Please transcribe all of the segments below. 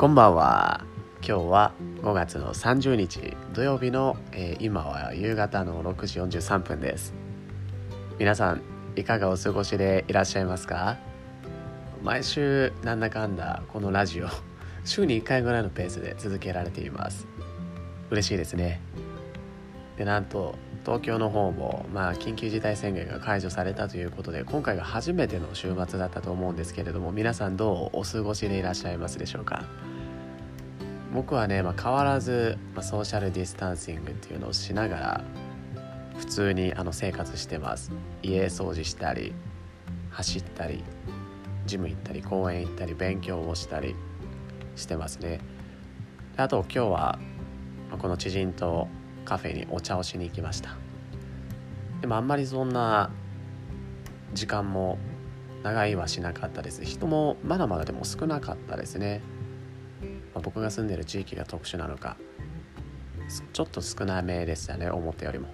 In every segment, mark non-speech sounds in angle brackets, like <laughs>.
こんばんは。今日は5月の30日土曜日の、えー、今は夕方の6時43分です。皆さんいかがお過ごしでいらっしゃいますか？毎週なんだかんだこのラジオ週に1回ぐらいのペースで続けられています。嬉しいですね。でなんと東京の方も、まあ、緊急事態宣言が解除されたということで今回が初めての週末だったと思うんですけれども皆さんどうお過ごしでいらっしゃいますでしょうか？僕はね、まあ、変わらず、まあ、ソーシャルディスタンシングっていうのをしながら普通にあの生活してます。家掃除したり走ったりジム行ったり公園行ったり勉強をしたりしてますね。あと今日はこの知人とカフェにお茶をしに行きました。でもあんまりそんな時間も長いはしなかったです。人もまだまだでも少なかったですね。まあ、僕が住んでる地域が特殊なのかちょっと少なめでしたね思ったよりも、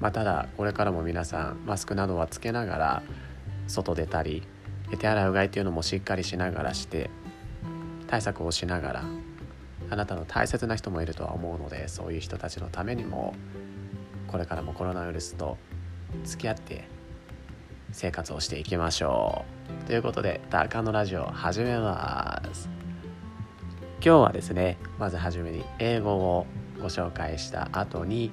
まあ、ただこれからも皆さんマスクなどはつけながら外出たり手洗いうがいっていうのもしっかりしながらして対策をしながらあなたの大切な人もいるとは思うのでそういう人たちのためにもこれからもコロナウイルスと付き合って生活をしていきましょう。ということで「ダーカのラジオ」始めます。今日はですねまずはじめに英語をご紹介した後に、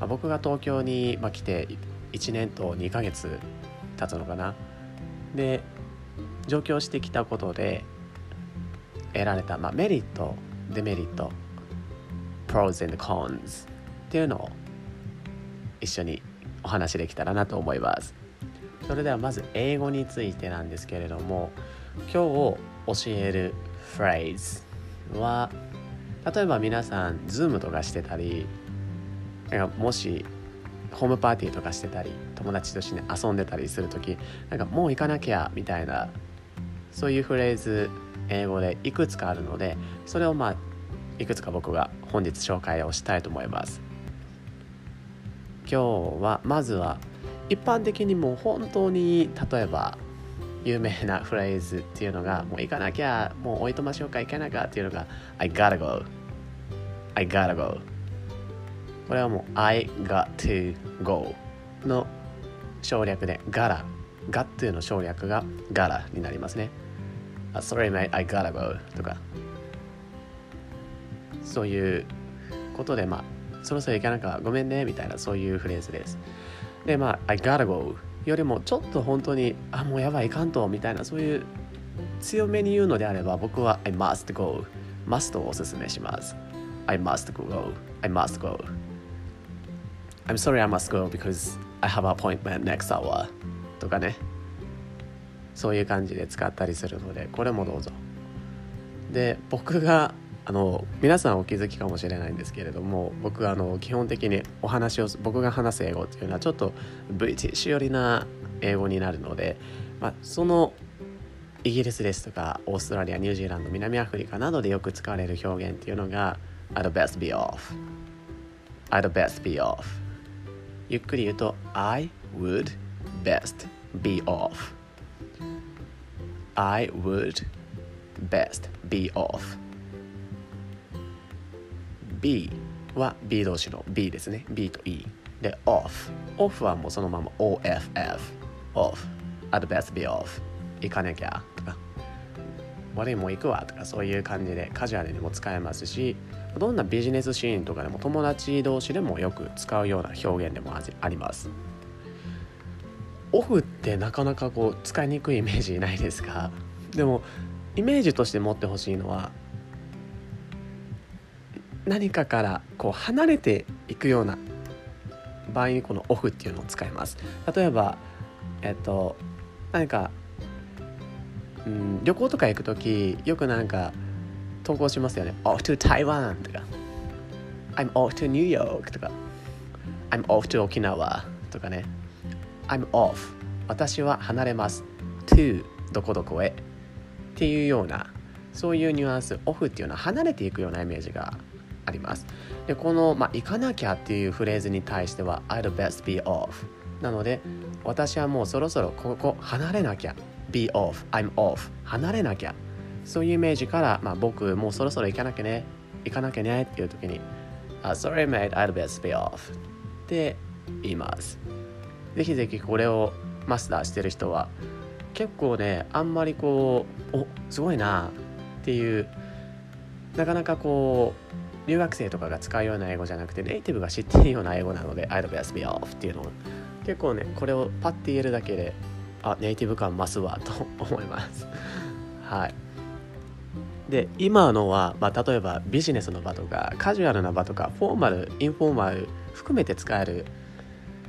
まあ、僕が東京に、まあ、来て1年と2ヶ月経つのかな。で上京してきたことで得られた、まあ、メリットデメリット pros and cons っていうのを一緒にお話できたらなと思います。それではまず英語についてなんですけれども今日教えるフレーズは例えば皆さん Zoom とかしてたりなんかもしホームパーティーとかしてたり友達と一緒に遊んでたりする時なんかもう行かなきゃみたいなそういうフレーズ英語でいくつかあるのでそれをまあいくつか僕が本日紹介をしたいと思います。今日はまずは一般的にもう本当に例えば有名なフレーズっていうのがもう行かなきゃもうおいとましょうか行かなきゃっていうのが I gotta go. I gotta go. これはもう I got to go の省略で gotta got の省略が gotta になりますね。Sorry mate I gotta go とか。そういうことでまあそろそろ行かなきゃごめんねみたいなそういうフレーズです。でまあ I gotta go よりもちょっと本当にあもうやばいいかんとみたいなそういう強めに言うのであれば僕は I must go must をおすすめします。I must go I must go I'm sorry I must go because I have an appointment next hour とかね。そういう感じで使ったりするのでこれもどうぞ。で僕があの皆さんお気づきかもしれないんですけれども僕あの基本的にお話を僕が話す英語っていうのはちょっとブリティッシュ寄りな英語になるので、まあ、そのイギリスですとかオーストラリアニュージーランド南アフリカなどでよく使われる表現っていうのが I'd best be off. I'd best be off. ゆっくり言うと I would best be off. I would best be off. B は B 同士の B ですね。B と E で off off はもうそのまま OFF off at best be off 行かなきゃ。とか。悪いも行くわ。とか。そういう感じで。カジュアルにも使えますし。どんなビジネスシーンとかでも友達同士でもよく使うような表現でもあります。オフってなかなかこう使いにくいイメージないですか？でもイメージとして持ってほしいのは何かからこう離れていくような場合にこのオフっていうのを使います。例えばえっと何か、うん、旅行とか行く時よくなんか投稿しますよね。Off to Taiwan とか。I'm off to New York とか。I'm off to 沖縄とかね。I'm off 私は離れます。To どこどこへ。っていうようなそういうニュアンス。オフっていうのは離れていくようなイメージがあります。でこの、まあ、行かなきゃっていうフレーズに対しては I'd best be off なので私はもうそろそろここ離れなきゃ。Be off. I'm off. 離れなきゃ。そういうイメージから、まあ、僕もうそろそろ行かなきゃね。行かなきゃねっていう時に「あ Sorry mate, I'd best be off」って言います。ぜひぜひこれをマスターしてる人は結構ねあんまりこうおすごいなっていうなかなかこう留学生とかが使うような英語じゃなくてネイティブが知っているような英語なので I'd best be off っていうのを結構ねこれをパッて言えるだけであネイティブ感増すわと思います。<laughs> はい。で今のは、まあ、例えばビジネスの場とかカジュアルな場とかフォーマルインフォーマル含めて使える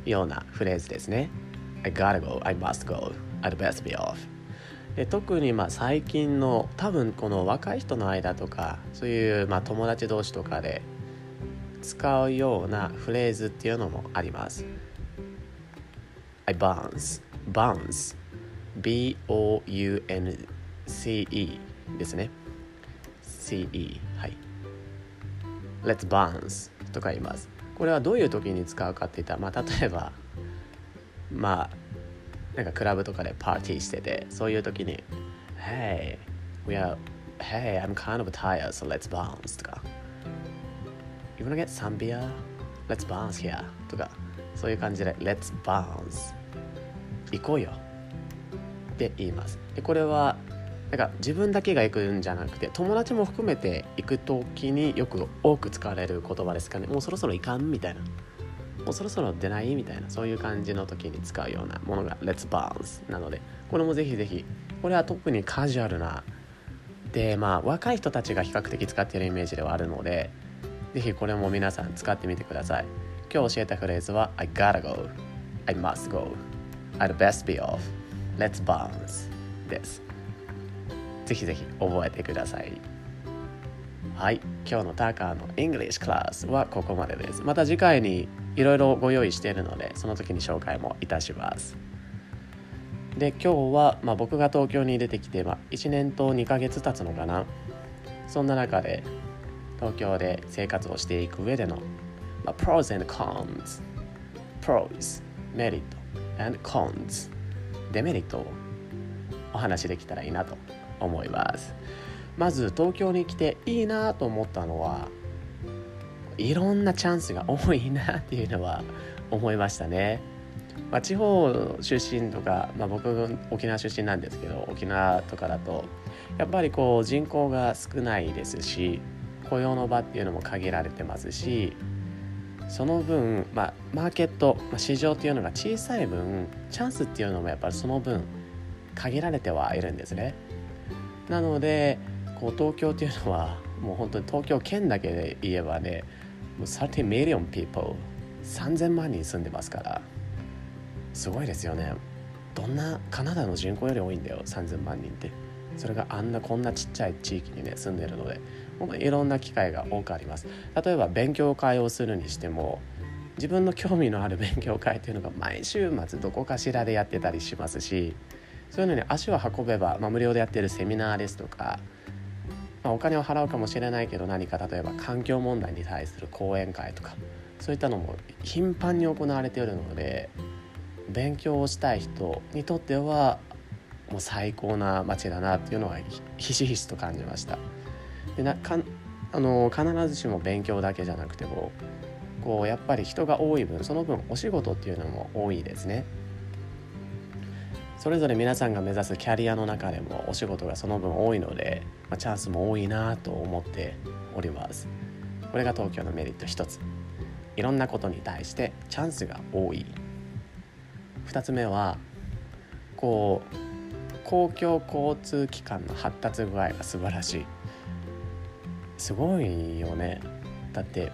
ようなフレーズですね。I gotta go, I must go, I'd best be off で特にまあ最近の多分この若い人の間とかそういうまあ友達同士とかで使うようなフレーズっていうのもあります。I bounce bounce B-O-U-N-C-E ですね。CE はい。Let's bounce とか言います。これはどういう時に使うかって言ったら、まあ、例えばまあなんかクラブとかでパーティーしててそういう時に Hey we are Hey I'm kind of tired so let's bounce とか。You wanna get some beer? Let's bounce here とか。そういう感じで Let's bounce 行こうよ。って言います。でこれはなんか自分だけが行くんじゃなくて友達も含めて行く時によく多く使われる言葉ですかね。もうそろそろ行かん？みたいな。もうそろそろ出ない？みたいなそういう感じの時に使うようなものが Let's Bounce なのでこれもぜひぜひこれは特にカジュアルなでまあ若い人たちが比較的使っているイメージではあるのでぜひこれも皆さん使ってみてください。今日教えたフレーズは I gotta go I must go I'd best be off Let's bounce です。ぜひぜひ覚えてください。はい今日のタカーの English クラスはここまでです。また次回にいろいろご用意しているのでその時に紹介もいたします。で今日は、まあ、僕が東京に出てきて、まあ、1年と2ヶ月経つのかな。そんな中で東京で生活をしていく上での、まあ、pros and cons pros メリット and cons デメリットをお話しできたらいいなと思います。まず東京に来ていいなと思ったのはいろんなチャンスが多いなっていうのは思いましたね、まあ、地方出身とか、まあ、僕沖縄出身なんですけど沖縄とかだとやっぱりこう人口が少ないですし雇用の場っていうのも限られてますしその分、まあ、マーケット、まあ、市場っていうのが小さい分チャンスっていうのもやっぱりその分限られてはいるんですね。なのでこう東京っていうのはもう本当に東京圏だけで言えばねう30 million people 3000万人住んでますからすごいですよね。どんなカナダの人口より多いんだよ3000万人って。それがあんなこんなちっちゃい地域にね住んでるので。本当にいろんな機会が多くあります。例えば勉強会をするにしても自分の興味のある勉強会っていうのが毎週末どこかしらでやってたりしますしそういうのに足を運べば、まあ、無料でやってるセミナーですとか、まあ、お金を払うかもしれないけど何か例えば環境問題に対する講演会とかそういったのも頻繁に行われているので勉強をしたい人にとってはもう最高な街だなっていうのはひしひしと感じました。でなかあの必ずしも勉強だけじゃなくてもこうやっぱり人が多い分その分お仕事っていうのも多いですね。それぞれ皆さんが目指すキャリアの中でもお仕事がその分多いので、まあ、チャンスも多いなと思っております。これが東京のメリット一つ。いろんなことに対してチャンスが多い。2つ目はこう公共交通機関の発達具合が素晴らしい。すごいよね。だって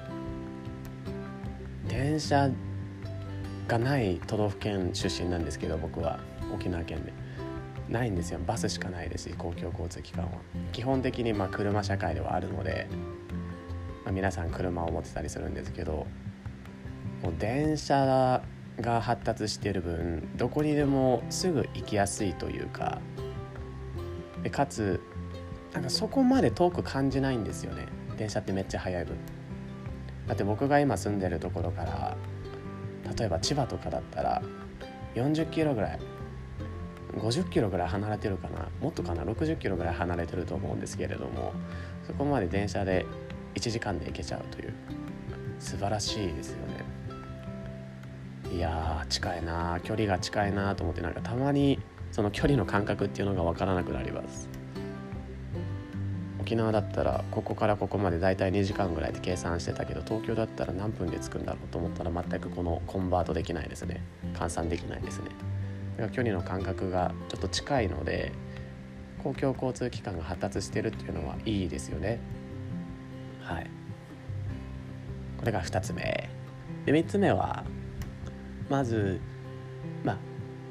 電車がない都道府県出身なんですけど僕は。沖縄県で。ないんですよ。バスしかないですし公共交通機関は。基本的にまあ車社会ではあるので、まあ、皆さん車を持ってたりするんですけどもう電車が発達してる分どこにでもすぐ行きやすいというかでかつなんかそこまで遠く感じないんですよね。電車ってめっちゃ速い分。だって僕が今住んでるところから例えば千葉とかだったら40キロぐらい50キロぐらい離れてるかな？もっとかな？60キロぐらい離れてると思うんですけれどもそこまで電車で1時間で行けちゃうという素晴らしいですよね。いや近いな距離が近いなと思ってなんかたまにその距離の感覚っていうのが分からなくなります。沖縄だったらここからここまでだいたい2時間ぐらいで計算してたけど東京だったら何分で着くんだろうと思ったら全くこのコンバートできないですね。換算できないですね。距離の感覚がちょっと近いので公共交通機関が発達してるっていうのはいいですよね。はい。これが2つ目。で3つ目はまずまあ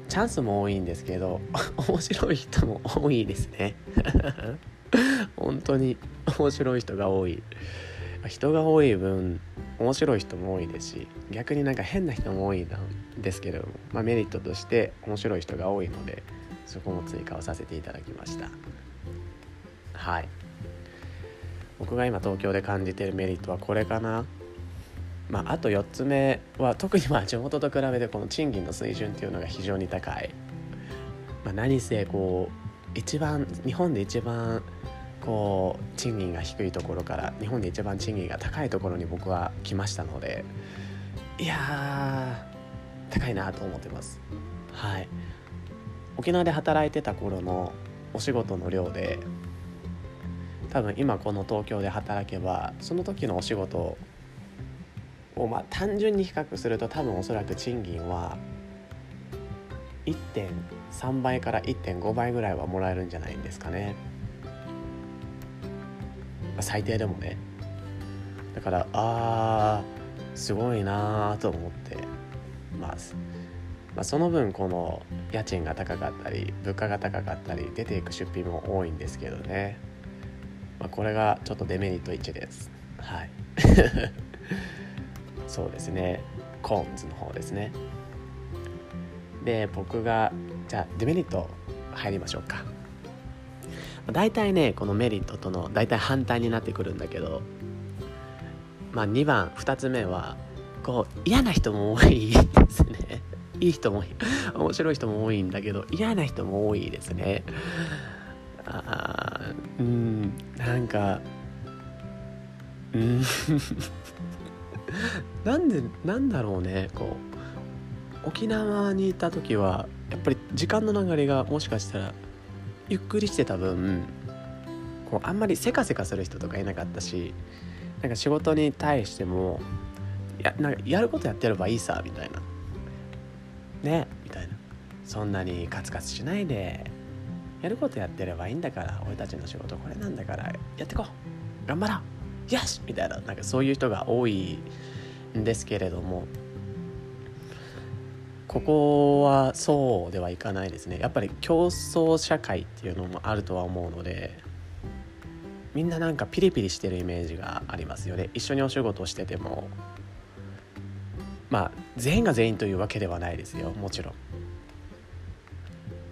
チャンスも多いんですけど <laughs> 面白い人も多いですね。<laughs> 本当に面白い人が多い。人が多い分面白い人も多いですし逆になんか変な人も多いんですけども、まあ、メリットとして面白い人が多いのでそこも追加をさせていただきました。はい。僕が今東京で感じているメリットはこれかな。まあ、あと4つ目は特にまあ地元と比べてこの賃金の水準っていうのが非常に高い、まあ、何せこう一番日本で一番こう賃金が低いところから日本で一番賃金が高いところに僕は来ましたのでいや高いなと思ってますはい沖縄で働いてた頃のお仕事の量で多分今この東京で働けばその時のお仕事をまあ単純に比較すると多分おそらく賃金は1.3倍から1.5倍ぐらいはもらえるんじゃないんですかね。最低でもね。だからあーすごいなーと思って。ます、まあ、その分この家賃が高かったり物価が高かったり出ていく出費も多いんですけどね、まあ、これがちょっとデメリット1です。はい。<laughs> そうですね。コーンズの方ですね。で僕がじゃあデメリット入りましょうか。大体ねこのメリットとの大体反対になってくるんだけどまあ2番2つ目はこう嫌な人も多いですね。<laughs> いい人も面白い人も多いんだけど嫌な人も多いですね。あうんなんかうん。なん <laughs> でなんだろうねこう沖縄にいた時はやっぱり時間の流れがもしかしたらゆっくりしてた分こうあんまりせかせかする人とかいなかったしなんか仕事に対してもやなんかやることやってればいいさみたいな。ねみたいな。そんなにカツカツしないでやることやってればいいんだから俺たちの仕事これなんだからやってこう。頑張ろう。よし！みたいな。なんかそういう人が多いんですけれどもここはそうではいかないですね。やっぱり競争社会っていうのもあるとは思うのでみんななんかピリピリしてるイメージがありますよね。一緒にお仕事をしてても。まあ全員が全員というわけではないですよ。もちろん。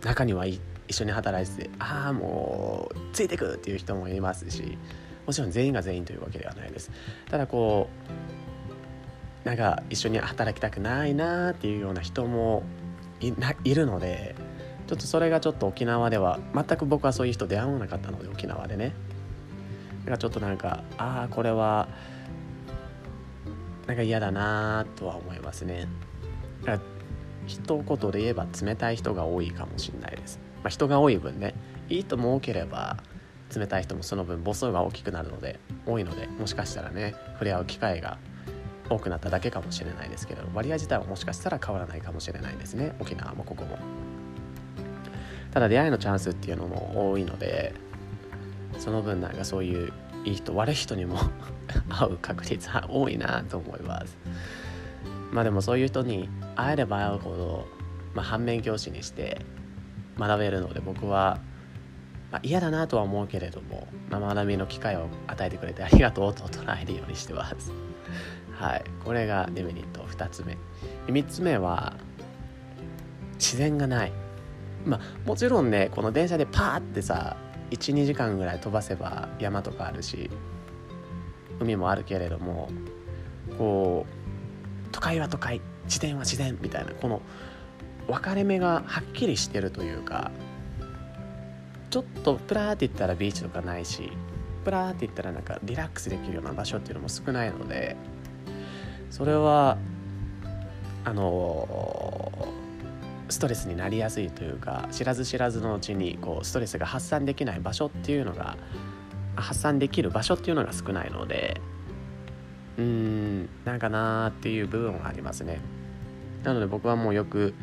中には一緒に働いててああもうついてくっていう人もいますしもちろん全員が全員というわけではないです。ただこうなんか一緒に働きたくないなっていうような人もいいるのでちょっとそれがちょっと沖縄では全く僕はそういう人出会わなかったので沖縄でね。だからちょっとなんかああこれはなんか嫌だなとは思いますね。だから一言で言えば冷たい人が多いかもしれないです、まあ、人が多い分ねいい人も多ければ冷たい人もその分母数が大きくなるので多いのでもしかしたらね触れ合う機会が多くなっただけかもしれないですけど割合自体はもしかしたら変わらないかもしれないですね沖縄もここも。ただ出会いのチャンスっていうのも多いのでその分なんかそういういい人悪い人にも <laughs> 会う確率は多いなと思います。まあでもそういう人に会えれば会うほど、まあ、反面教師にして学べるので僕は、まあ、嫌だなとは思うけれども、まあ、学びの機会を与えてくれてありがとうと捉えるようにしてます。はい。これがデメリット2つ目。3つ目は自然がない。まあもちろんねこの電車でパーってさ12時間ぐらい飛ばせば山とかあるし海もあるけれどもこう都会は都会自然は自然みたいなこの分かれ目がはっきりしてるというかちょっとプラーって言ったらビーチとかないしプラーって言ったらなんかリラックスできるような場所っていうのも少ないのでそれはあのストレスになりやすいというか知らず知らずのうちにこうストレスが発散できない場所っていうのが発散できる場所っていうのが少ないのでうーんなんかなーっていう部分はありますね。なので僕はもうよく、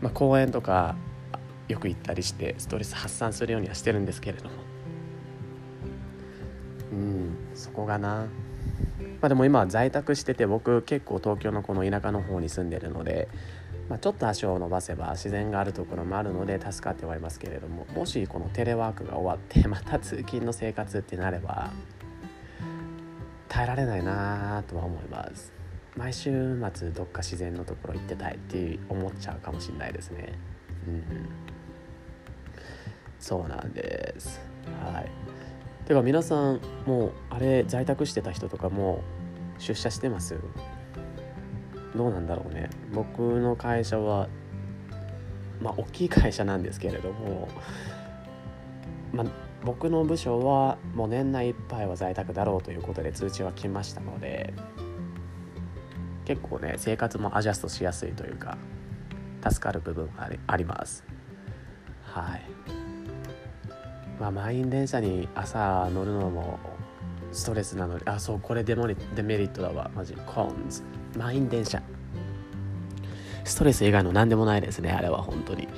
まあ、公園とかよく行ったりしてストレス発散するようにはしてるんですけれども。うんそこがなまあでも今は在宅してて僕結構東京のこの田舎の方に住んでるので、まあ、ちょっと足を伸ばせば自然があるところもあるので助かってはいますけれどももしこのテレワークが終わって <laughs> また通勤の生活ってなれば耐えられないなとは思います。毎週末どっか自然のところ行ってたいって思っちゃうかもしれないですね。うん。そうなんです。はい。てか皆さんもうあれ在宅してた人とかも出社してます？どうなんだろうね。僕の会社はまあ大きい会社なんですけれどもまあ僕の部署はもう年内いっぱいは在宅だろうということで通知は来ましたので結構ね生活もアジャストしやすいというか助かる部分があります。はい。まあ満員電車に朝乗るのもストレスなのであそうこれデモリデメリットだわ。マジコーンズ。満員電車。ストレス以外の何でもないですねあれは本当に。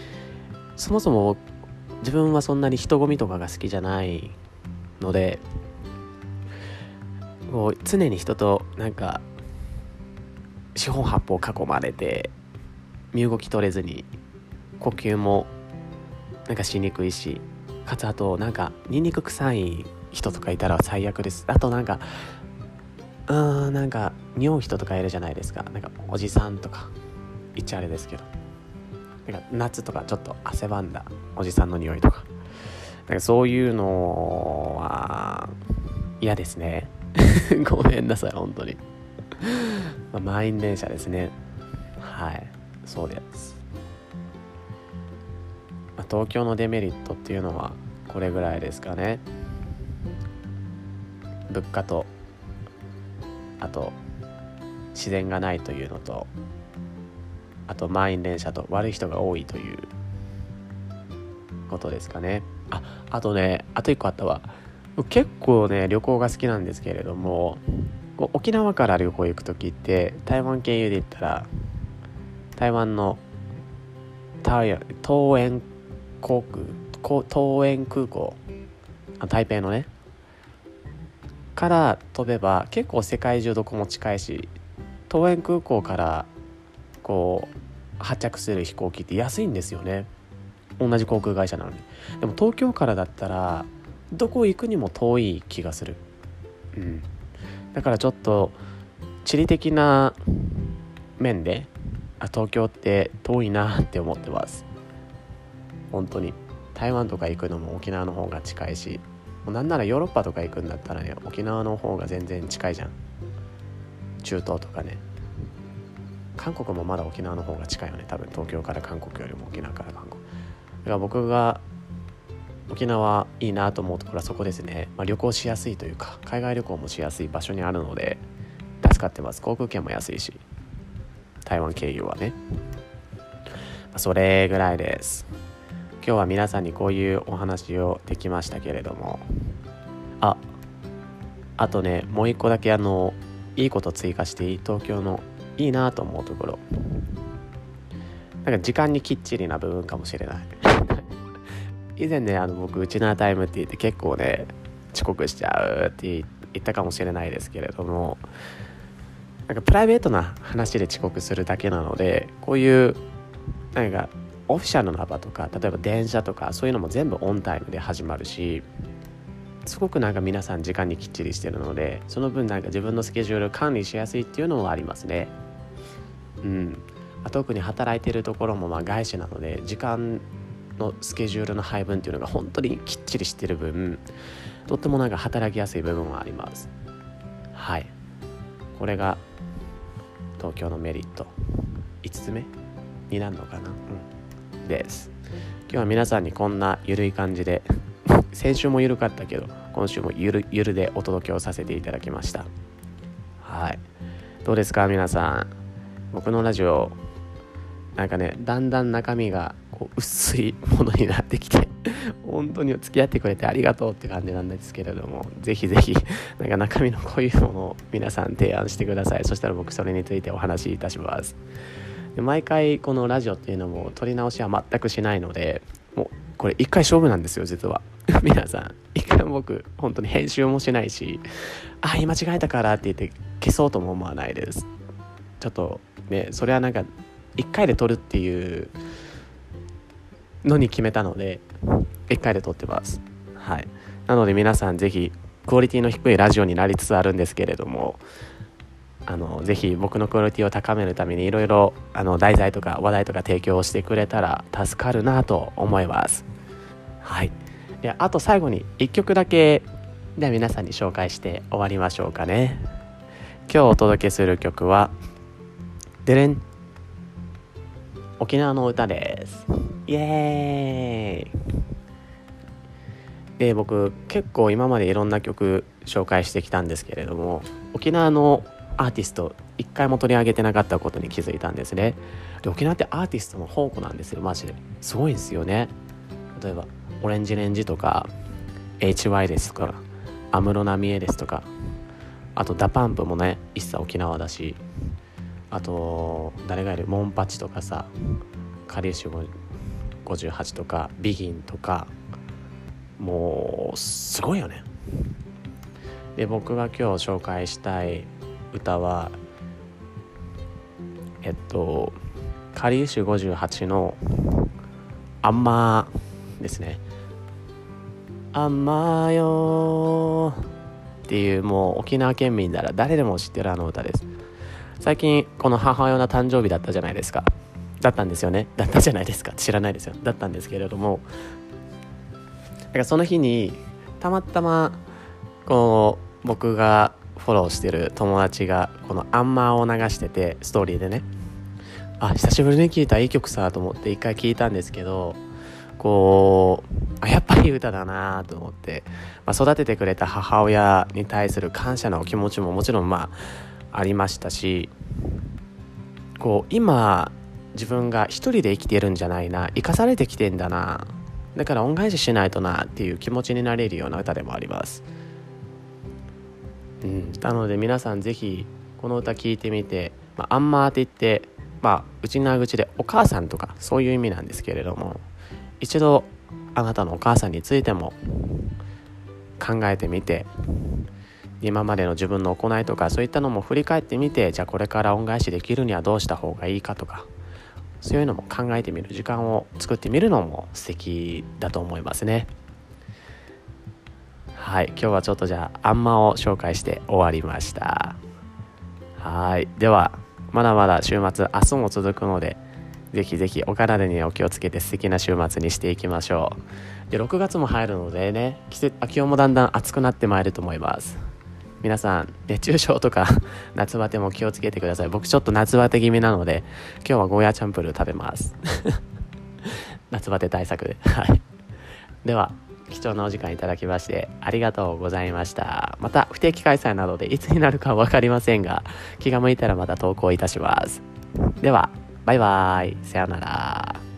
そもそも自分はそんなに人混みとかが好きじゃないのでこう常に人となんか四方八方囲まれて身動き取れずに呼吸もなんかしにくいしかつあとなんかニンニク臭い人とかいたら最悪です。あとなんかうーんなんか匂う人とかいるじゃないですか。なんかおじさんとか。言っちゃあれですけど。なんか夏とかちょっと汗ばんだおじさんの匂いとか。なんかそういうのは嫌ですね。<laughs> ごめんなさい本当に。まあ、満員電車ですね。はい。そうです、まあ、東京のデメリットっていうのはこれぐらいですかね。物価とあと自然がないというのとあと満員電車と悪い人が多いということですかね。ああとねあと1個あったわ。結構ね旅行が好きなんですけれども沖縄から旅行行く時って台湾経由で行ったら台湾の桃園航空桃園空港台北のね。から飛べば結構世界中どこも近いし桃園空港からこう発着する飛行機って安いんですよね。同じ航空会社なのに。でも東京からだったらどこ行くにも遠い気がする。うん。だからちょっと地理的な面であ東京って遠いなって思ってます。本当に。台湾とか行くのも沖縄の方が近いしもうなんならヨーロッパとか行くんだったらね沖縄の方が全然近いじゃん。中東とかね。韓国もまだ沖縄の方が近いよね。多分東京から韓国よりも沖縄から韓国。だから僕が沖縄いいなと思うところはそこですね、まあ、旅行しやすいというか海外旅行もしやすい場所にあるので助かってます。航空券も安いし台湾経由はね、まあ、それぐらいです。今日は皆さんにこういうお話をできましたけれども。ああとねもう一個だけあのいいこと追加していい東京のいいなと思うところ。なんか時間にきっちりな部分かもしれない。<laughs> 以前ねあの僕うちなタイムって言って結構ね遅刻しちゃうって言ったかもしれないですけれども。なんかプライベートな話で遅刻するだけなのでこういうなんかオフィシャルな場とか例えば電車とかそういうのも全部オンタイムで始まるしすごくなんか皆さん時間にきっちりしてるのでその分なんか自分のスケジュール管理しやすいっていうのはありますね。うん。あ特に働いてるところもまあ外資なので時間のスケジュールの配分っていうのが本当にきっちりしてる分とってもなんか働きやすい部分はあります。はい。これが東京のメリット。5つ目になるのかな、うん、です。今日は皆さんにこんなゆるい感じで <laughs> 先週もゆるかったけど今週もゆるゆるでお届けをさせていただきました。はい。どうですか皆さん？僕のラジオなんかねだんだん中身がこう薄いものになってきて <laughs> 本当に付き合ってくれてありがとうって感じなんですけれどもぜひぜひなんか中身のこういうものを皆さん提案してください。そしたら僕それについてお話しいたします。で毎回このラジオっていうのも撮り直しは全くしないのでもうこれ一回勝負なんですよ実は。<laughs> 皆さん。一回僕本当に編集もしないしあ言い間違えたからって言って消そうとも思わないです。ちょっとねそれはなんか1回で撮るっていうのに決めたので1回で撮ってます。はい。なので皆さん是非クオリティの低いラジオになりつつあるんですけれどもあのぜひ僕のクオリティを高めるためにいろいろ題材とか話題とか提供してくれたら助かるなと思います。はい。であと最後に1曲だけでは皆さんに紹介して終わりましょうかね。今日お届けする曲はデレン沖縄の歌です。イエーイ。で僕結構今までいろんな曲紹介してきたんですけれども沖縄のアーティスト一回も取り上げてなかったことに気づいたんですね。で沖縄ってアーティストの宝庫なんですよマジで。すごいんですよね。例えばオレンジレンジとか HY ですとか安室奈美恵ですとかあと DA PUMP もね ISSA 沖縄だしあと誰がいるモンパチとかさかりゆし58とか BEGIN とかもうすごいよね。で僕が今日紹介したい歌はえっとかりゆし58の「あんま」ですね「あんまよ」っていうもう沖縄県民なら誰でも知ってるあの歌です。最近この母親の誕生日だったじゃないですか。だったんですよね。だったじゃないですか。知らないですよ。だったんですけれども。だからその日にたまたまこの僕がフォローしてる友達がこの「アンマー」を流しててストーリーでね。あ久しぶりに聴いたいい曲さと思って一回聴いたんですけどこうあやっぱり歌だなと思って、まあ、育ててくれた母親に対する感謝の気持ちももちろんまあありましたしこう今自分が一人で生きてるんじゃないな生かされてきてんだなだから恩返ししないとなっていう気持ちになれるような歌でもあります、うん、なので皆さん是非この歌聴いてみて「まあ、アンマー」って言ってまあ内縄口でお母さんとかそういう意味なんですけれども一度あなたのお母さんについても考えてみて今までの自分の行いとかそういったのも振り返ってみてじゃあこれから恩返しできるにはどうした方がいいかとかそういうのも考えてみる時間を作ってみるのも素敵だと思いますね。はい今日はちょっとじゃああんまを紹介して終わりました。はいではまだまだ週末明日も続くのでぜひぜひお体にお気をつけて素敵な週末にしていきましょう。で6月も入るのでね季節気温もだんだん暑くなってまいると思います。皆さん熱中症とか <laughs> 夏バテも気をつけてください。僕ちょっと夏バテ気味なので今日はゴーヤチャンプルー食べます。<laughs> 夏バテ対策。ではい。では貴重なお時間いただきましてありがとうございました。また不定期開催などでいつになるか分かりませんが気が向いたらまた投稿いたします。ではバイバーイ。さようなら。